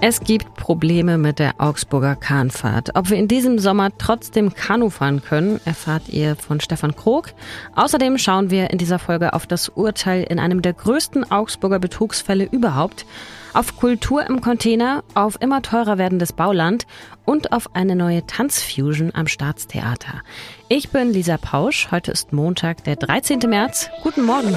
Es gibt Probleme mit der Augsburger Kahnfahrt. Ob wir in diesem Sommer trotzdem Kanu fahren können, erfahrt ihr von Stefan Krog. Außerdem schauen wir in dieser Folge auf das Urteil in einem der größten Augsburger Betrugsfälle überhaupt, auf Kultur im Container, auf immer teurer werdendes Bauland und auf eine neue Tanzfusion am Staatstheater. Ich bin Lisa Pausch. Heute ist Montag, der 13. März. Guten Morgen.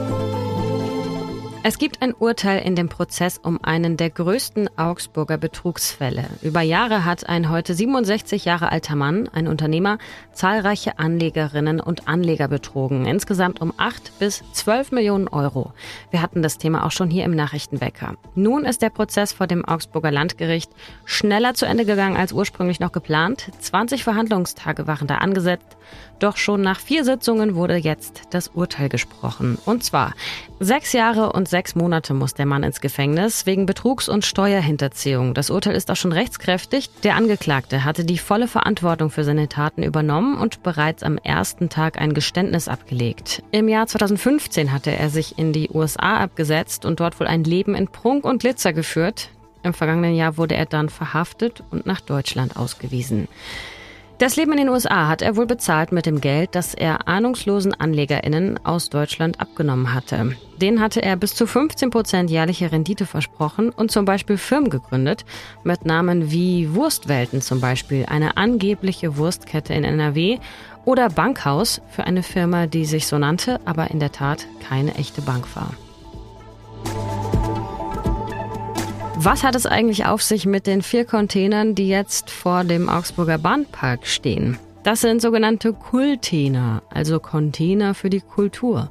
Es gibt ein Urteil in dem Prozess um einen der größten Augsburger Betrugsfälle. Über Jahre hat ein heute 67 Jahre alter Mann, ein Unternehmer, zahlreiche Anlegerinnen und Anleger betrogen. Insgesamt um 8 bis 12 Millionen Euro. Wir hatten das Thema auch schon hier im Nachrichtenwecker. Nun ist der Prozess vor dem Augsburger Landgericht schneller zu Ende gegangen als ursprünglich noch geplant. 20 Verhandlungstage waren da angesetzt. Doch schon nach vier Sitzungen wurde jetzt das Urteil gesprochen. Und zwar sechs Jahre und sechs Monate muss der Mann ins Gefängnis wegen Betrugs- und Steuerhinterziehung. Das Urteil ist auch schon rechtskräftig. Der Angeklagte hatte die volle Verantwortung für seine Taten übernommen und bereits am ersten Tag ein Geständnis abgelegt. Im Jahr 2015 hatte er sich in die USA abgesetzt und dort wohl ein Leben in Prunk und Glitzer geführt. Im vergangenen Jahr wurde er dann verhaftet und nach Deutschland ausgewiesen. Das Leben in den USA hat er wohl bezahlt mit dem Geld, das er ahnungslosen AnlegerInnen aus Deutschland abgenommen hatte. Den hatte er bis zu 15 Prozent jährliche Rendite versprochen und zum Beispiel Firmen gegründet, mit Namen wie Wurstwelten zum Beispiel, eine angebliche Wurstkette in NRW oder Bankhaus für eine Firma, die sich so nannte, aber in der Tat keine echte Bank war. Was hat es eigentlich auf sich mit den vier Containern, die jetzt vor dem Augsburger Bahnpark stehen? Das sind sogenannte Kultener, also Container für die Kultur.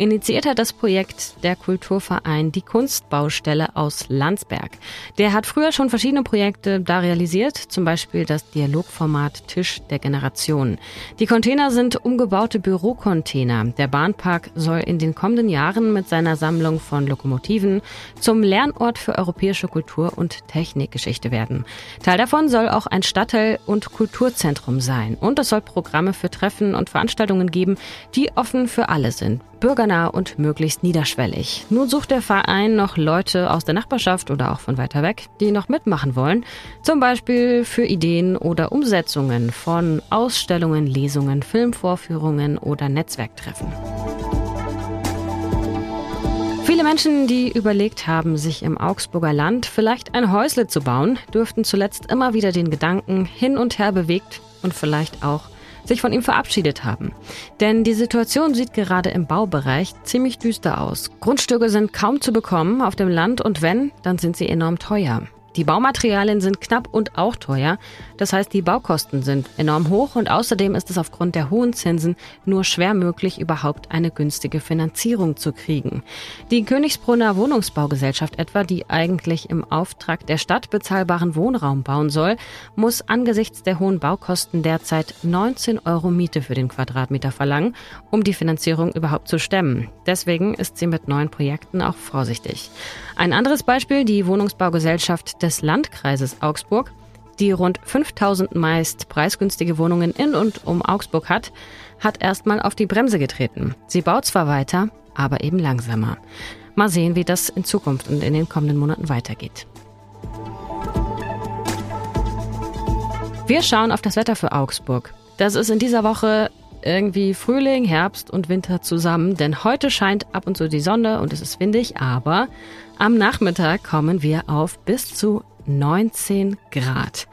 Initiiert hat das Projekt der Kulturverein Die Kunstbaustelle aus Landsberg. Der hat früher schon verschiedene Projekte da realisiert, zum Beispiel das Dialogformat Tisch der Generationen. Die Container sind umgebaute Bürocontainer. Der Bahnpark soll in den kommenden Jahren mit seiner Sammlung von Lokomotiven zum Lernort für europäische Kultur und Technikgeschichte werden. Teil davon soll auch ein Stadtteil- und Kulturzentrum sein. Und es soll Programme für Treffen und Veranstaltungen geben, die offen für alle sind bürgernah und möglichst niederschwellig. Nun sucht der Verein noch Leute aus der Nachbarschaft oder auch von weiter weg, die noch mitmachen wollen. Zum Beispiel für Ideen oder Umsetzungen von Ausstellungen, Lesungen, Filmvorführungen oder Netzwerktreffen. Viele Menschen, die überlegt haben, sich im Augsburger Land vielleicht ein Häusle zu bauen, dürften zuletzt immer wieder den Gedanken hin und her bewegt und vielleicht auch sich von ihm verabschiedet haben. Denn die Situation sieht gerade im Baubereich ziemlich düster aus. Grundstücke sind kaum zu bekommen auf dem Land und wenn, dann sind sie enorm teuer. Die Baumaterialien sind knapp und auch teuer. Das heißt, die Baukosten sind enorm hoch und außerdem ist es aufgrund der hohen Zinsen nur schwer möglich, überhaupt eine günstige Finanzierung zu kriegen. Die Königsbrunner Wohnungsbaugesellschaft etwa, die eigentlich im Auftrag der Stadt bezahlbaren Wohnraum bauen soll, muss angesichts der hohen Baukosten derzeit 19 Euro Miete für den Quadratmeter verlangen, um die Finanzierung überhaupt zu stemmen. Deswegen ist sie mit neuen Projekten auch vorsichtig. Ein anderes Beispiel, die Wohnungsbaugesellschaft des Landkreises Augsburg, die rund 5000 meist preisgünstige Wohnungen in und um Augsburg hat, hat erstmal auf die Bremse getreten. Sie baut zwar weiter, aber eben langsamer. Mal sehen, wie das in Zukunft und in den kommenden Monaten weitergeht. Wir schauen auf das Wetter für Augsburg. Das ist in dieser Woche irgendwie Frühling, Herbst und Winter zusammen, denn heute scheint ab und zu die Sonne und es ist windig, aber am Nachmittag kommen wir auf bis zu 19 Grad.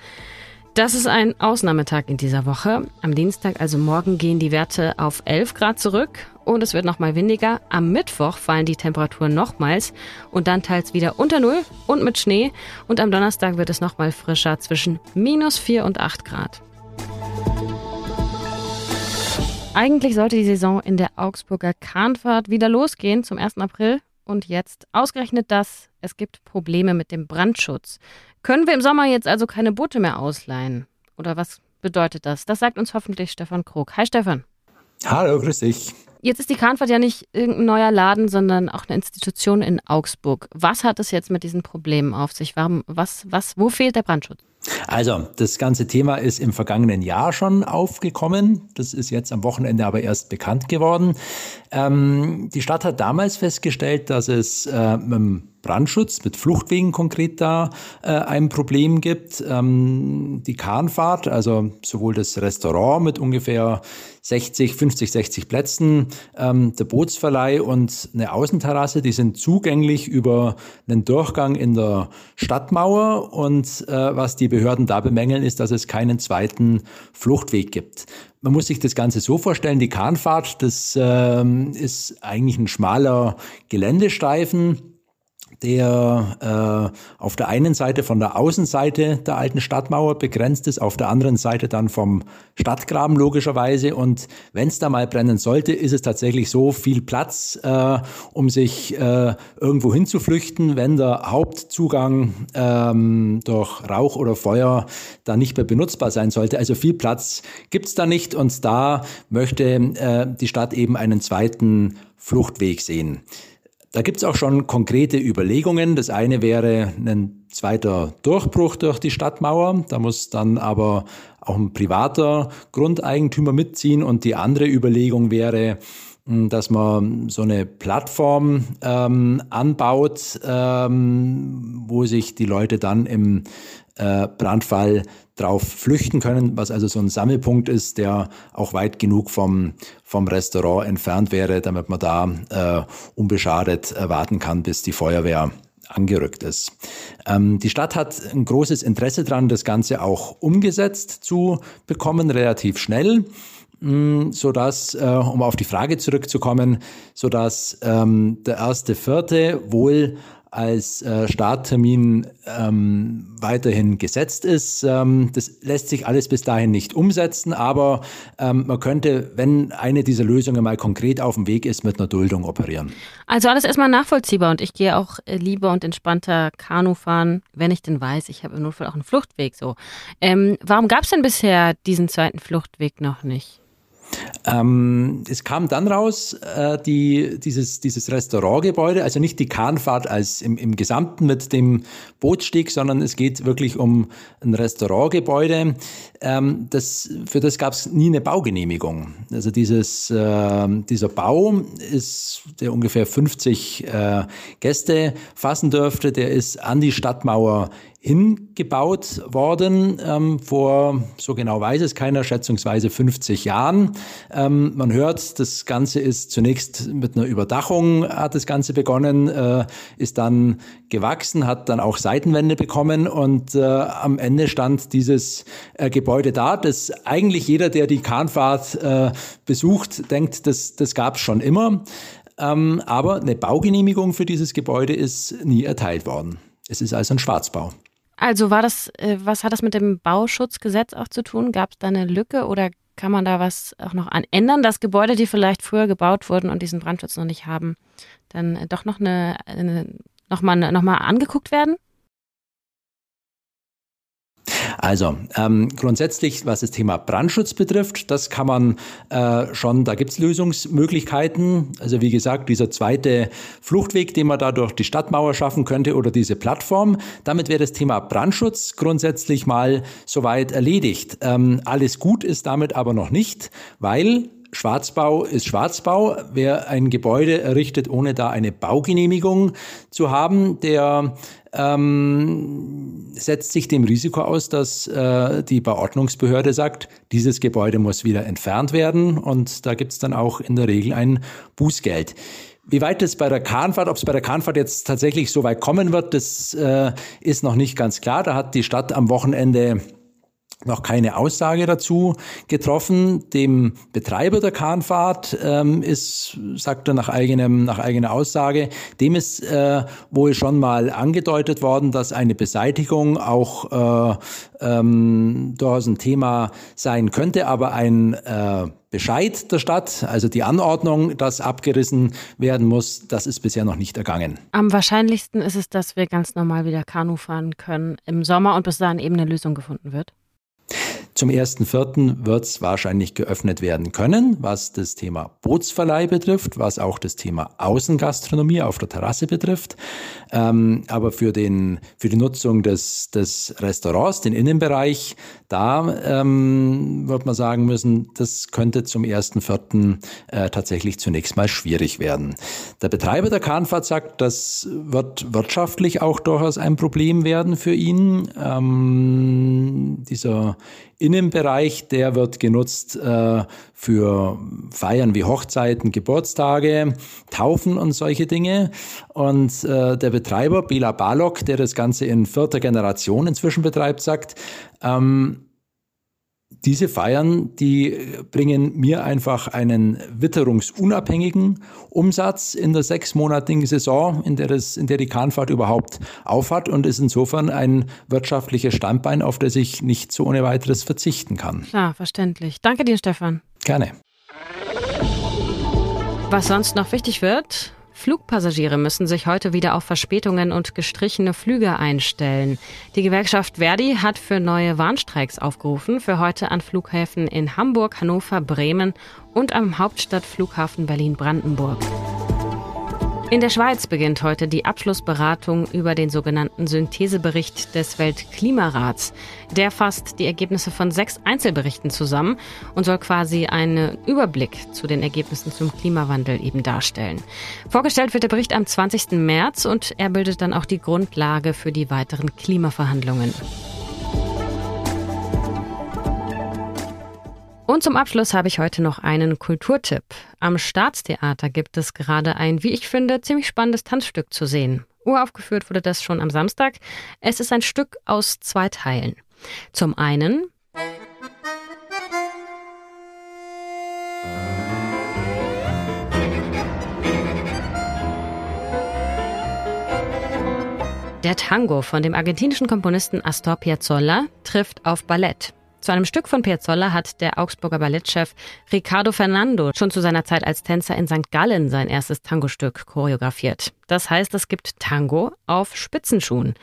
Das ist ein Ausnahmetag in dieser Woche. Am Dienstag, also morgen, gehen die Werte auf 11 Grad zurück und es wird nochmal windiger. Am Mittwoch fallen die Temperaturen nochmals und dann teils wieder unter Null und mit Schnee. Und am Donnerstag wird es nochmal frischer zwischen minus 4 und 8 Grad. Eigentlich sollte die Saison in der Augsburger Kahnfahrt wieder losgehen zum 1. April. Und jetzt ausgerechnet das, es gibt Probleme mit dem Brandschutz. Können wir im Sommer jetzt also keine Boote mehr ausleihen? Oder was bedeutet das? Das sagt uns hoffentlich Stefan Krog. Hi Stefan. Hallo, grüß dich. Jetzt ist die Kahnfahrt ja nicht irgendein neuer Laden, sondern auch eine Institution in Augsburg. Was hat es jetzt mit diesen Problemen auf sich? Warum, was, was, wo fehlt der Brandschutz? Also, das ganze Thema ist im vergangenen Jahr schon aufgekommen. Das ist jetzt am Wochenende aber erst bekannt geworden. Ähm, die Stadt hat damals festgestellt, dass es äh, Brandschutz, mit Fluchtwegen konkret da äh, ein Problem gibt. Ähm, die Kahnfahrt, also sowohl das Restaurant mit ungefähr 60, 50, 60 Plätzen, ähm, der Bootsverleih und eine Außenterrasse, die sind zugänglich über einen Durchgang in der Stadtmauer. Und äh, was die Behörden da bemängeln, ist, dass es keinen zweiten Fluchtweg gibt. Man muss sich das Ganze so vorstellen, die Kahnfahrt, das ähm, ist eigentlich ein schmaler Geländestreifen der äh, auf der einen Seite von der Außenseite der alten Stadtmauer begrenzt ist, auf der anderen Seite dann vom Stadtgraben logischerweise. Und wenn es da mal brennen sollte, ist es tatsächlich so viel Platz, äh, um sich äh, irgendwo hinzuflüchten, wenn der Hauptzugang ähm, durch Rauch oder Feuer da nicht mehr benutzbar sein sollte. Also viel Platz gibt's da nicht und da möchte äh, die Stadt eben einen zweiten Fluchtweg sehen. Da gibt es auch schon konkrete Überlegungen. Das eine wäre ein zweiter Durchbruch durch die Stadtmauer. Da muss dann aber auch ein privater Grundeigentümer mitziehen. Und die andere Überlegung wäre, hm, dass man so eine Plattform ähm, anbaut, ähm, wo sich die Leute dann im äh, Brandfall drauf flüchten können, was also so ein Sammelpunkt ist, der auch weit genug vom, vom Restaurant entfernt wäre, damit man da äh, unbeschadet warten kann, bis die Feuerwehr angerückt ist. Ähm, die Stadt hat ein großes Interesse daran, das Ganze auch umgesetzt zu bekommen, relativ schnell mm, so dass, äh, um auf die Frage zurückzukommen, so dass ähm, der erste Vierte wohl als äh, Starttermin ähm, weiterhin gesetzt ist. Ähm, das lässt sich alles bis dahin nicht umsetzen, aber ähm, man könnte, wenn eine dieser Lösungen mal konkret auf dem Weg ist, mit einer Duldung operieren. Also alles erstmal nachvollziehbar und ich gehe auch äh, lieber und entspannter Kanu fahren, wenn ich denn weiß, ich habe im Notfall auch einen Fluchtweg. So, ähm, warum gab es denn bisher diesen zweiten Fluchtweg noch nicht? Ähm, es kam dann raus, äh, die, dieses, dieses Restaurantgebäude, also nicht die Kahnfahrt als im, im Gesamten mit dem Bootssteg, sondern es geht wirklich um ein Restaurantgebäude. Ähm, das, für das gab es nie eine Baugenehmigung. Also dieses, äh, dieser Bau ist, der ungefähr 50 äh, Gäste fassen dürfte, der ist an die Stadtmauer hingebaut worden ähm, vor, so genau weiß es keiner, schätzungsweise 50 Jahren. Ähm, man hört, das Ganze ist zunächst mit einer Überdachung, hat das Ganze begonnen, äh, ist dann gewachsen, hat dann auch Seitenwände bekommen und äh, am Ende stand dieses äh, Gebäude da, das eigentlich jeder, der die Kahnfahrt äh, besucht, denkt, das, das gab es schon immer. Ähm, aber eine Baugenehmigung für dieses Gebäude ist nie erteilt worden. Es ist also ein Schwarzbau. Also war das, äh, was hat das mit dem Bauschutzgesetz auch zu tun? Gab es da eine Lücke oder kann man da was auch noch an ändern, dass Gebäude, die vielleicht früher gebaut wurden und diesen Brandschutz noch nicht haben, dann doch noch eine, eine noch mal, noch mal angeguckt werden? Also ähm, grundsätzlich, was das Thema Brandschutz betrifft, das kann man äh, schon, da gibt es Lösungsmöglichkeiten. Also wie gesagt, dieser zweite Fluchtweg, den man da durch die Stadtmauer schaffen könnte oder diese Plattform, damit wäre das Thema Brandschutz grundsätzlich mal soweit erledigt. Ähm, alles gut ist damit aber noch nicht, weil Schwarzbau ist Schwarzbau. Wer ein Gebäude errichtet, ohne da eine Baugenehmigung zu haben, der ähm, setzt sich dem Risiko aus, dass äh, die Bauordnungsbehörde sagt, dieses Gebäude muss wieder entfernt werden und da gibt es dann auch in der Regel ein Bußgeld. Wie weit es bei der Kahnfahrt, ob es bei der Kahnfahrt jetzt tatsächlich so weit kommen wird, das äh, ist noch nicht ganz klar. Da hat die Stadt am Wochenende noch keine Aussage dazu getroffen. Dem Betreiber der Kahnfahrt ähm, ist, sagt er nach eigenem, nach eigener Aussage, dem ist äh, wohl schon mal angedeutet worden, dass eine Beseitigung auch äh, ähm, durchaus ein Thema sein könnte, aber ein äh, Bescheid der Stadt, also die Anordnung, dass abgerissen werden muss, das ist bisher noch nicht ergangen. Am wahrscheinlichsten ist es, dass wir ganz normal wieder Kanu fahren können im Sommer und bis dahin eben eine Lösung gefunden wird. Zum 1.4. wird es wahrscheinlich geöffnet werden können, was das Thema Bootsverleih betrifft, was auch das Thema Außengastronomie auf der Terrasse betrifft. Ähm, aber für, den, für die Nutzung des, des Restaurants, den Innenbereich, da ähm, wird man sagen müssen, das könnte zum 1.4. Äh, tatsächlich zunächst mal schwierig werden. Der Betreiber der Kahnfahrt sagt, das wird wirtschaftlich auch durchaus ein Problem werden für ihn. Ähm, dieser Innenbereich, der wird genutzt äh, für Feiern wie Hochzeiten, Geburtstage, Taufen und solche Dinge. Und äh, der Betreiber, Bela Balok, der das Ganze in vierter Generation inzwischen betreibt, sagt, ähm, diese Feiern, die bringen mir einfach einen witterungsunabhängigen Umsatz in der sechsmonatigen Saison, in der, das, in der die Kahnfahrt überhaupt aufhat und ist insofern ein wirtschaftliches Standbein, auf das ich nicht so ohne weiteres verzichten kann. Klar, verständlich. Danke dir, Stefan. Gerne. Was sonst noch wichtig wird, Flugpassagiere müssen sich heute wieder auf Verspätungen und gestrichene Flüge einstellen. Die Gewerkschaft Verdi hat für neue Warnstreiks aufgerufen, für heute an Flughäfen in Hamburg, Hannover, Bremen und am Hauptstadtflughafen Berlin-Brandenburg. In der Schweiz beginnt heute die Abschlussberatung über den sogenannten Synthesebericht des Weltklimarats. Der fasst die Ergebnisse von sechs Einzelberichten zusammen und soll quasi einen Überblick zu den Ergebnissen zum Klimawandel eben darstellen. Vorgestellt wird der Bericht am 20. März und er bildet dann auch die Grundlage für die weiteren Klimaverhandlungen. Und zum Abschluss habe ich heute noch einen Kulturtipp. Am Staatstheater gibt es gerade ein, wie ich finde, ziemlich spannendes Tanzstück zu sehen. Uraufgeführt wurde das schon am Samstag. Es ist ein Stück aus zwei Teilen. Zum einen Der Tango von dem argentinischen Komponisten Astor Piazzolla trifft auf Ballett. Zu einem Stück von Piazzolla hat der Augsburger Ballettchef Ricardo Fernando schon zu seiner Zeit als Tänzer in St. Gallen sein erstes Tango-Stück choreografiert. Das heißt, es gibt Tango auf Spitzenschuhen.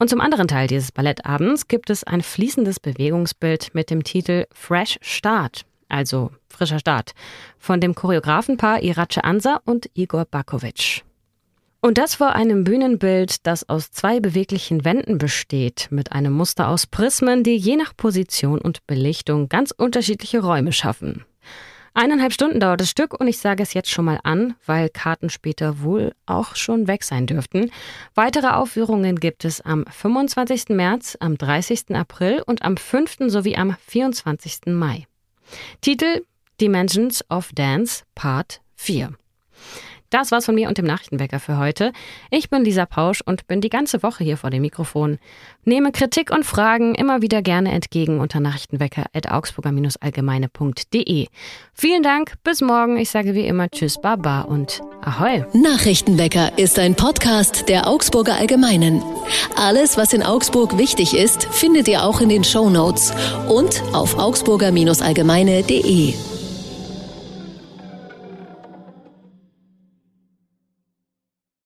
Und zum anderen Teil dieses Ballettabends gibt es ein fließendes Bewegungsbild mit dem Titel Fresh Start, also frischer Start, von dem Choreografenpaar Irace Ansa und Igor Bakovic. Und das vor einem Bühnenbild, das aus zwei beweglichen Wänden besteht, mit einem Muster aus Prismen, die je nach Position und Belichtung ganz unterschiedliche Räume schaffen. Eineinhalb Stunden dauert das Stück und ich sage es jetzt schon mal an, weil Karten später wohl auch schon weg sein dürften. Weitere Aufführungen gibt es am 25. März, am 30. April und am 5. sowie am 24. Mai. Titel Dimensions of Dance Part 4. Das war's von mir und dem Nachrichtenwecker für heute. Ich bin Lisa Pausch und bin die ganze Woche hier vor dem Mikrofon. Nehme Kritik und Fragen immer wieder gerne entgegen unter nachrichtenwecker.augsburger-allgemeine.de. Vielen Dank, bis morgen. Ich sage wie immer Tschüss, Baba und Ahoi. Nachrichtenwecker ist ein Podcast der Augsburger Allgemeinen. Alles, was in Augsburg wichtig ist, findet ihr auch in den Show Notes und auf augsburger-allgemeine.de.